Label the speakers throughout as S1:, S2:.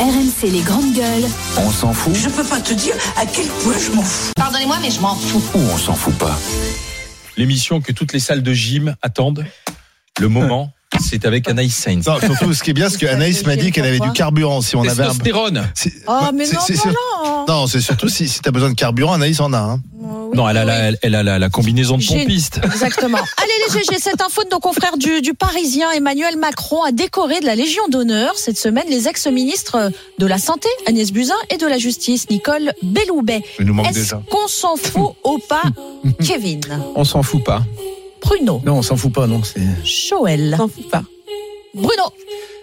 S1: RMC les grandes gueules.
S2: On s'en fout
S3: Je peux pas te dire à quel point je m'en fous.
S4: Pardonnez-moi, mais je m'en fous.
S2: ou on s'en fout pas
S5: L'émission que toutes les salles de gym attendent. Le moment, c'est avec Anaïs Sainz.
S6: Non, surtout, ce qui est bien, c'est que Anaïs m'a dit qu'elle avait du carburant. Si on avait un.
S5: Testostérone.
S6: c'est-
S7: Oh, mais
S6: c'est-
S7: non,
S6: c'est-
S7: non,
S6: c'est-
S7: non.
S6: Non, c'est surtout si, si t'as besoin de carburant, Anaïs en a. Hein.
S7: Oui,
S5: Non, elle a, la,
S7: oui.
S5: elle, elle a la, la combinaison de pompiste.
S7: Exactement. Allez les GG, cette info de nos confrères du, du Parisien, Emmanuel Macron a décoré de la Légion d'honneur cette semaine les ex-ministres de la Santé, Agnès Buzyn, et de la Justice, Nicole Belloubet.
S6: Il nous manque
S7: Est-ce qu'on s'en fout ou pas, Kevin
S8: On s'en fout pas.
S7: Bruno
S8: Non, on s'en fout pas, non. C'est.
S7: Joël
S4: S'en fout pas.
S7: Bruno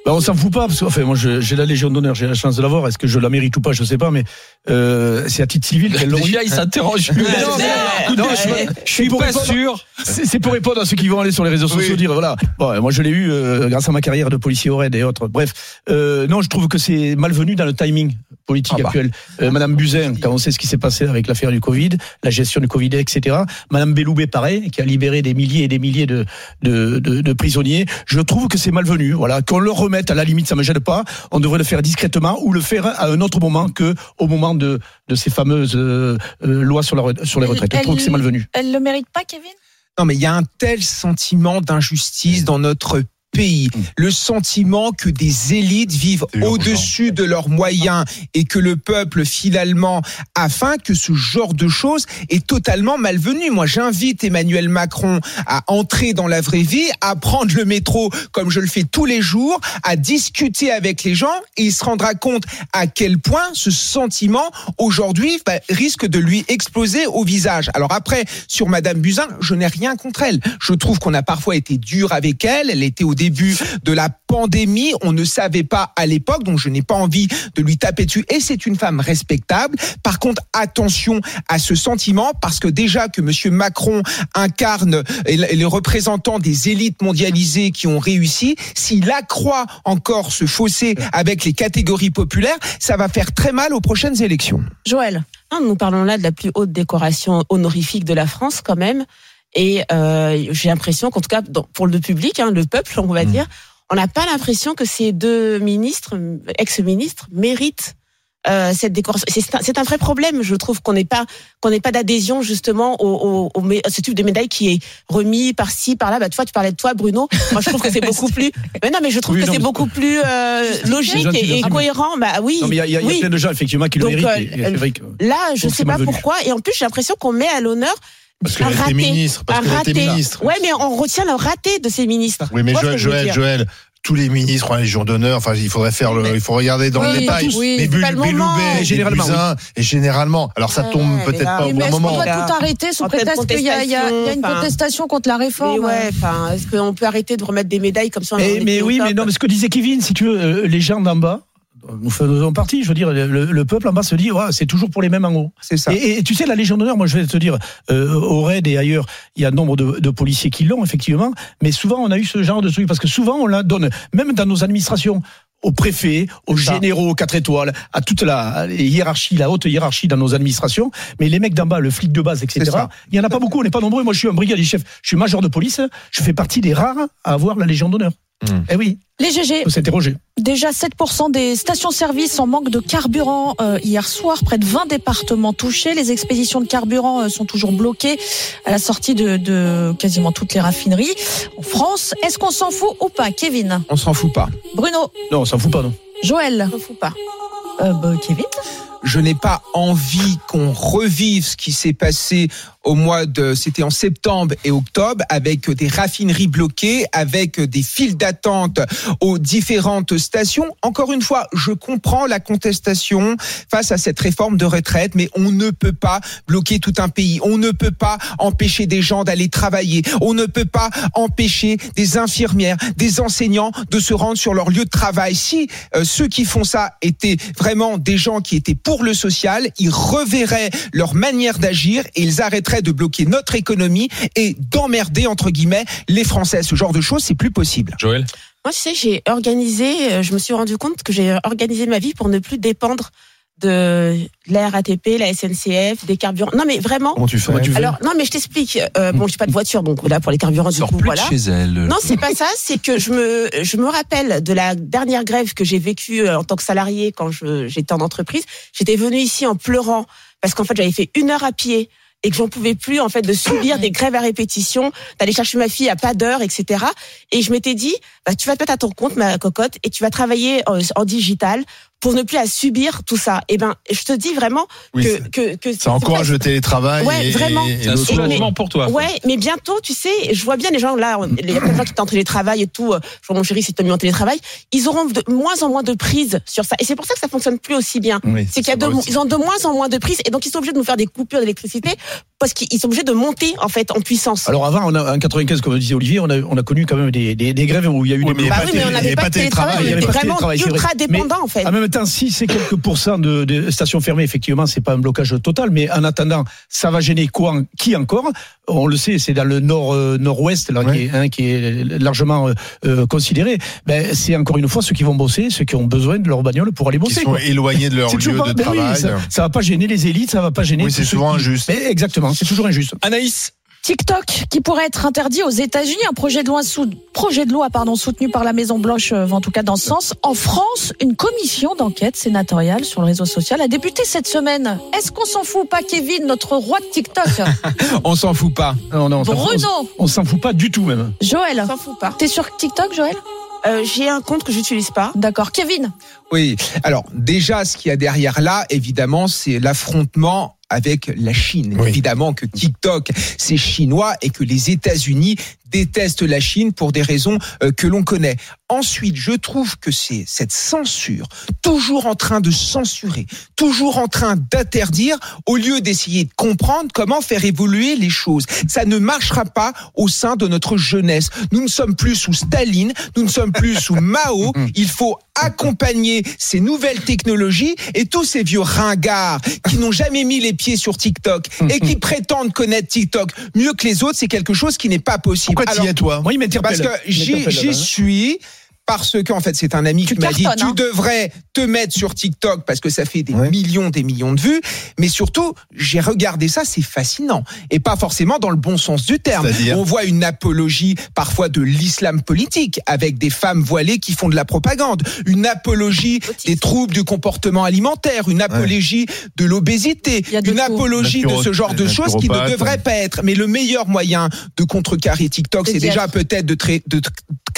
S8: Bah, on s'en fout pas parce que enfin, moi j'ai la Légion d'honneur, j'ai la chance de l'avoir. Est-ce que je la mérite ou pas, je sais pas, mais euh, c'est à titre civil qu'elle l'a eu.
S5: Déjà, il s'interroge
S8: non, mais- non,
S5: je,
S8: je-
S5: suis pas
S8: répondre-
S5: sûr.
S8: C'est pour répondre à ceux qui vont aller sur les réseaux sociaux
S6: Oui.
S8: dire voilà. Bon, moi je l'ai eu euh, grâce à ma carrière de policier au RAID et autres. Bref, euh, non, je trouve que c'est malvenu dans le timing politique
S5: Ah bah.
S8: actuel. Euh, Madame Buzyn, quand on sait ce qui s'est passé avec l'affaire du Covid, la gestion du Covid, etc. Madame Belloubet, pareil, qui a libéré des milliers et des milliers de, de, de, de prisonniers. Je trouve que c'est malvenu. Voilà, qu'on le à la limite, ça me gêne pas. On devrait le faire discrètement ou le faire à un autre moment que au moment de, de ces fameuses euh, euh, lois sur, la, sur les retraites. Je trouve que c'est malvenu.
S7: Elle le mérite pas, Kevin?
S9: Non, mais il y a un tel sentiment d'injustice dans notre pays. Le sentiment que des élites vivent au-dessus de leurs moyens et que le peuple, finalement, afin que ce genre de choses est totalement malvenu. Moi, j'invite Emmanuel Macron à entrer dans la vraie vie, à prendre le métro comme je le fais tous les jours, à discuter avec les gens et il se rendra compte à quel point ce sentiment, aujourd'hui, bah, risque de lui exploser au visage. Alors après, sur Madame Buzyn, je n'ai rien contre elle. Je trouve qu'on a parfois été dur avec elle. Elle était au début de la pandémie. On ne savait pas à l'époque, donc je n'ai pas envie de lui taper dessus. Et c'est une femme respectable. Par contre, attention à ce sentiment, parce que déjà que Monsieur Macron incarne les représentants des élites mondialisées qui ont réussi, s'il accroît encore ce fossé avec les catégories populaires, ça va faire très mal aux prochaines élections.
S7: Joël
S4: Non, nous parlons là de la plus haute décoration honorifique de la France, quand même. Et euh, j'ai l'impression qu'en tout cas, dans- pour le public, hein, le peuple, on va dire, on n'a pas l'impression que ces deux ministres, ex-ministres, méritent euh, cette décoration. C'est un, vrai problème, je trouve, qu'on n'ait pas qu'on n'ait pas d'adhésion justement au, au, au à ce type de médaille qui est remis par-ci, par-là. Bah, toi, tu parlais de toi, Bruno. Moi, je trouve que c'est beaucoup plus. Mais non, mais je trouve
S8: Oui,
S4: que c'est beaucoup plus euh, logique et, cohérent. Bah oui.
S8: Non, mais il y y il y a
S4: oui.
S8: plein de gens effectivement qui le
S4: Donc,
S8: méritent.
S4: euh,
S8: et- que-
S4: Là, je
S8: Donc,
S4: sais pas pourquoi. Et en plus, j'ai l'impression qu'on met à l'honneur
S6: Parce qu'elle était ministre. Parce qu'elle était ministre.
S4: Ouais, mais on retient le raté de ces ministres.
S6: Oui, mais Joël, Joël, Joël, tous les ministres ont la Légion d'honneur. Enfin, il faudrait faire le, il faut regarder dans le
S7: Oui,
S6: détail.
S7: tous, oui,
S6: mais Bul-
S4: pas le moment.
S6: Belloubet,
S8: Mais
S6: et
S8: généralement,
S6: Buzyn, et généralement. Alors ça
S4: Ouais,
S6: tombe
S4: mais
S6: peut-être pas au
S7: Oui,
S6: bon
S7: mais est-ce qu'on
S6: moment.
S7: doit
S4: Là.
S7: tout arrêter sous prétexte qu'il y, y a une
S4: contestation,
S7: contre la
S4: Mais
S7: réforme
S4: ouais, enfin, est-ce qu'on peut arrêter de remettre des médailles comme ça on en
S8: Mais, mais oui, mais non, mais ce que disait Kevin, si tu veux, euh, les gens d'en bas, nous faisons partie, je veux dire, le, le peuple en bas se dit, ouais, c'est toujours pour les mêmes en haut.
S9: C'est ça.
S8: Et, et tu sais, la Légion d'honneur, moi je vais te dire, euh, au RAID et ailleurs, il y a nombre de, de policiers qui l'ont, effectivement, mais souvent on a eu ce genre de truc, parce que souvent on la donne, même dans nos administrations, aux préfets, aux généraux, aux quatre étoiles, à toute la hiérarchie, la haute hiérarchie dans nos administrations, mais les mecs d'en bas, le flic de base, etc., il y en a pas beaucoup, on n'est pas nombreux, moi je suis un brigadier chef, je suis major de police, je fais partie des rares à avoir la Légion d'honneur.
S5: Hmm.
S8: Eh oui,
S7: Les GG,
S8: s'interroger.
S7: déjà 7% des stations-service en manque de carburant euh, hier soir, près de 20 départements touchés. Les expéditions de carburant euh, sont toujours bloquées à la sortie de, de quasiment toutes les raffineries en France. Est-ce qu'on s'en fout ou pas, Kevin?
S9: On s'en fout pas.
S7: Bruno?
S8: Non, on s'en fout pas, non.
S7: Joël?
S4: On fout pas.
S7: euh, bah, Kevin?
S9: Je n'ai pas envie qu'on revive ce qui s'est passé au mois de, c'était en septembre et octobre, avec des raffineries bloquées, avec des files d'attente aux différentes stations. Encore une fois, je comprends la contestation face à cette réforme de retraite, mais on ne peut pas bloquer tout un pays. On ne peut pas empêcher des gens d'aller travailler. On ne peut pas empêcher des infirmières, des enseignants de se rendre sur leur lieu de travail. Si euh, ceux qui font ça étaient vraiment des gens qui étaient pour le social, ils reverraient leur manière d'agir et ils arrêteraient de bloquer notre économie et d'emmerder entre guillemets les Français. Ce genre de choses, c'est plus possible.
S5: Joël
S4: Moi, tu sais, j'ai organisé, euh, je me suis rendu compte que j'ai organisé ma vie pour ne plus dépendre de la RATP, la SNCF, des carburants. Non mais vraiment.
S6: Comment tu fais
S8: Comment tu fais
S4: Alors non mais je t'explique. Euh, bon, j'ai pas de voiture donc là pour les carburants du coup
S5: plus
S4: voilà.
S5: de chez elle.
S4: Non, c'est pas ça. C'est que je me, je me rappelle de la dernière grève que j'ai vécue euh, en tant que salarié quand j'étais en entreprise. J'étais venue ici en pleurant parce qu'en fait j'avais fait une heure à pied et que j'en pouvais plus en fait de subir des grèves à répétition, d'aller chercher ma fille à pas d'heure, etc. Et je m'étais dit, bah, tu vas te mettre à ton compte, ma cocotte, et tu vas travailler en, en digital pour ne plus à subir tout ça. Et ben, je te dis vraiment
S6: Oui,
S4: que,
S6: c'est-
S4: que, que
S6: Ça encourage le télétravail.
S4: Ouais,
S6: et-
S4: vraiment.
S6: et- et
S5: C'est un soulagement pour toi.
S4: Ouais, mais bientôt, tu sais, je vois bien les gens là, il y a plein de gens qui sont en télétravail et tout. euh, Je vois mon chéri s'est mis en télétravail. Ils auront de moins en moins de prise sur ça. Et c'est pour ça que ça fonctionne plus aussi bien.
S6: Oui,
S4: C'est qu'il y a
S6: ça
S4: de,
S6: va aussi.
S4: ils ont de moins en moins de prise et donc ils sont obligés de nous faire des coupures d'électricité parce qu'ils sont obligés de monter en fait en puissance.
S8: Alors avant, on a, en 95, comme disait Olivier, on a, on a connu quand même des, des, des grèves où il y a eu
S6: Oui,
S8: des
S6: mais
S4: bah
S6: pas
S4: oui,
S6: de
S4: mais on n'avait pas de télétravail,
S6: télétravail,
S4: on était vraiment ultra dépendants en fait.
S8: Même temps, si c'est quelques pourcents de, de stations fermées, effectivement, c'est pas un blocage total, mais en attendant, ça va gêner quoi, qui encore? On le sait, c'est dans le nord euh, nord-ouest là,
S6: Ouais.
S8: qui, est, hein, qui est largement euh, euh, considéré. Ben, c'est encore une fois ceux qui vont bosser, ceux qui ont besoin de leur bagnole pour aller
S6: Qui
S8: bosser.
S6: sont
S8: quoi.
S6: éloignés de leur
S8: C'est
S6: lieu de
S8: ben oui,
S6: travail.
S8: ça, ça va pas gêner les élites, ça va pas gêner.
S6: Oui, c'est souvent
S8: qui-
S6: injuste.
S8: Mais exactement, c'est toujours injuste.
S5: Anaïs,
S7: TikTok qui pourrait être interdit aux États-Unis, un projet de loi sous, projet de loi pardon soutenu par la Maison Blanche euh, va en tout cas dans ce sens. En France, une commission d'enquête sénatoriale sur le réseau social a débuté cette semaine. Est-ce qu'on s'en fout pas Kevin, notre roi de TikTok
S9: On s'en fout pas.
S8: Non, non, on s'en fout-
S7: Bruno,
S8: on s'en fout pas du tout même.
S7: Joël,
S4: On s'en fout pas.
S7: t'es sur TikTok Joël
S4: Euh, J'ai un compte que j'utilise pas.
S7: D'accord. Kevin,
S9: Oui. Alors déjà, ce qu'il y a derrière là, évidemment, c'est l'affrontement avec la Chine.
S6: Oui.
S9: Évidemment que TikTok, c'est chinois et que les États-Unis détestent la Chine pour des raisons euh, que l'on connaît. Ensuite, je trouve que c'est cette censure, toujours en train de censurer, toujours en train d'interdire, au lieu d'essayer de comprendre comment faire évoluer les choses. Ça ne marchera pas au sein de notre jeunesse. Nous ne sommes plus sous Staline, nous ne sommes plus sous Mao. Il faut accompagner ces nouvelles technologies et tous ces vieux ringards qui n'ont jamais mis les pieds sur TikTok et qui prétendent connaître TikTok mieux que les autres, c'est quelque chose qui n'est pas possible.
S6: Pourquoi t'y es, toi?
S8: Moi, il
S9: parce que j'y
S8: là-bas.
S9: suis parce qu'en fait c'est un ami
S7: Tu
S9: qui m'a dit tu
S7: hein.
S9: devrais te mettre sur TikTok parce que ça fait des
S6: Ouais.
S9: millions des millions de vues. Mais surtout j'ai regardé ça c'est fascinant. Et pas forcément dans le bon sens du terme. On voit une apologie parfois de l'islam politique avec des femmes voilées qui font de la propagande. Une apologie des troubles du comportement alimentaire. Une apologie de l'obésité. Une
S7: tout.
S9: apologie de ce genre de choses qui ne devraient pas être. Mais le meilleur moyen de contrecarrer TikTok
S7: C'est
S9: déjà
S7: être.
S9: peut-être de, de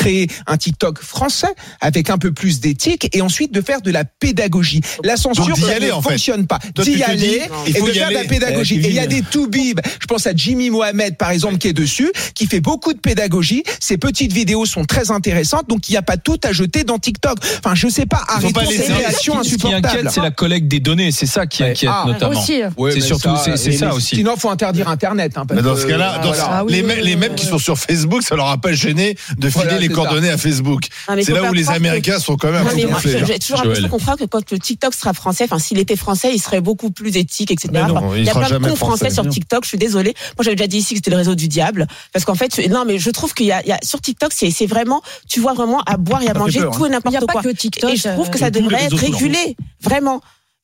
S9: créer un TikTok français avec un peu plus d'éthique et ensuite de faire de la pédagogie. La censure ça
S6: aller,
S9: ne
S6: en fait.
S9: fonctionne pas. D'y aller
S6: dis,
S9: et de faire de la pédagogie.
S8: Eh,
S9: Et il y a des toubibs. Je pense à Jimmy Mohamed par exemple qui est dessus, qui fait beaucoup de pédagogie. Ses petites vidéos sont très intéressantes, donc il n'y a pas tout à jeter dans TikTok. Enfin, je sais pas. Arrêtons
S6: pas
S9: ces
S6: laisser-
S9: réactions
S5: ce qui
S9: insupportables.
S5: inquiète, c'est la collecte des données. C'est ça qui
S8: Ouais.
S5: inquiète
S9: Ah,
S5: notamment.
S7: aussi.
S9: Ouais,
S5: C'est surtout- c'est- c'est ça aussi.
S9: Sinon, faut interdire Internet. hein, parce
S6: Mais dans ce cas-là, dans
S9: voilà.
S6: ce-
S7: Ah oui,
S6: les,
S7: oui,
S6: mêmes-
S7: oui,
S6: les
S7: oui,
S6: mêmes
S7: oui.
S6: qui sont sur Facebook, ça leur a pas gêné de filer
S9: Voilà,
S6: les coordonnées à Facebook.
S4: Mais
S6: C'est là où les
S4: que-
S6: Américains sont quand même un
S4: Non,
S6: peu
S4: mais moi,
S6: gonflés.
S4: j'ai toujours l'impression qu'on croit que quand le TikTok sera français, enfin s'il était français, il serait beaucoup plus éthique, etc.
S6: Mais non,
S4: Enfin,
S6: il
S4: y a plein de cons français sur TikTok. Je suis désolée. Moi, j'avais déjà dit ici que c'était le réseau du diable, parce qu'en fait, non, mais je trouve qu'il y a, il y a sur TikTok, c'est vraiment, tu vois vraiment à boire et à manger tout et
S7: Il n'y a
S4: n'importe quoi.
S7: que TikTok.
S4: Et je trouve que
S7: euh,
S4: ça devrait être régulé, vraiment.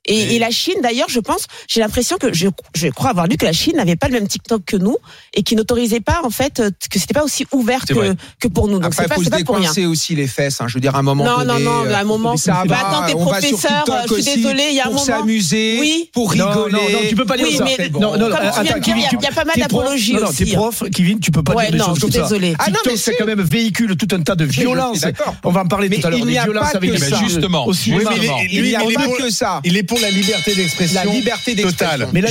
S4: Et, et la Chine, d'ailleurs, je pense, j'ai l'impression que je, je crois avoir lu que la Chine n'avait pas le même TikTok que nous et qui n'autorisait pas, en fait, euh, que c'était pas aussi ouvert
S5: C'est
S4: que, que pour nous. Donc
S9: Après,
S4: c'est pas, c'est pas pour rien.
S9: décoincer aussi les fesses. Hein. Je veux dire, à un moment
S4: Non,
S9: donné.
S4: non, non, à un
S9: euh,
S4: moment,
S9: ça
S4: bah, attends, t'es
S9: on va sur
S4: professeur,
S9: TikTok
S4: je suis
S9: aussi
S4: désolée, il y a un
S9: pour
S4: moment-
S9: s'amuser,
S4: Oui.
S9: pour
S8: Non,
S9: rigoler.
S8: non, non, tu peux pas dire
S4: Oui,
S8: ça.
S4: mais-
S8: non, non,
S4: il y a-
S8: tu-
S4: il y a pas mal
S8: prof-
S4: d'apologies
S8: non, non,
S4: aussi,
S8: T'es
S4: hein.
S8: prof, Kevin, tu peux pas
S4: Ouais,
S8: dire des
S4: non,
S8: choses
S4: je
S8: comme
S4: suis
S8: ça.
S9: Ah non, mais
S8: c'est
S9: si.
S8: quand même véhicule tout un tas de violences. On va en parler
S9: Mais
S8: tout à l'heure.
S9: il
S8: des
S9: n'y a
S8: violences
S9: pas
S8: avec
S9: que
S8: les
S5: Justement.
S6: il
S9: n'y a pas
S6: pour-
S9: que ça.
S6: Il est pour la liberté d'expression
S9: La liberté d'expression.
S6: totale.
S8: Mais là,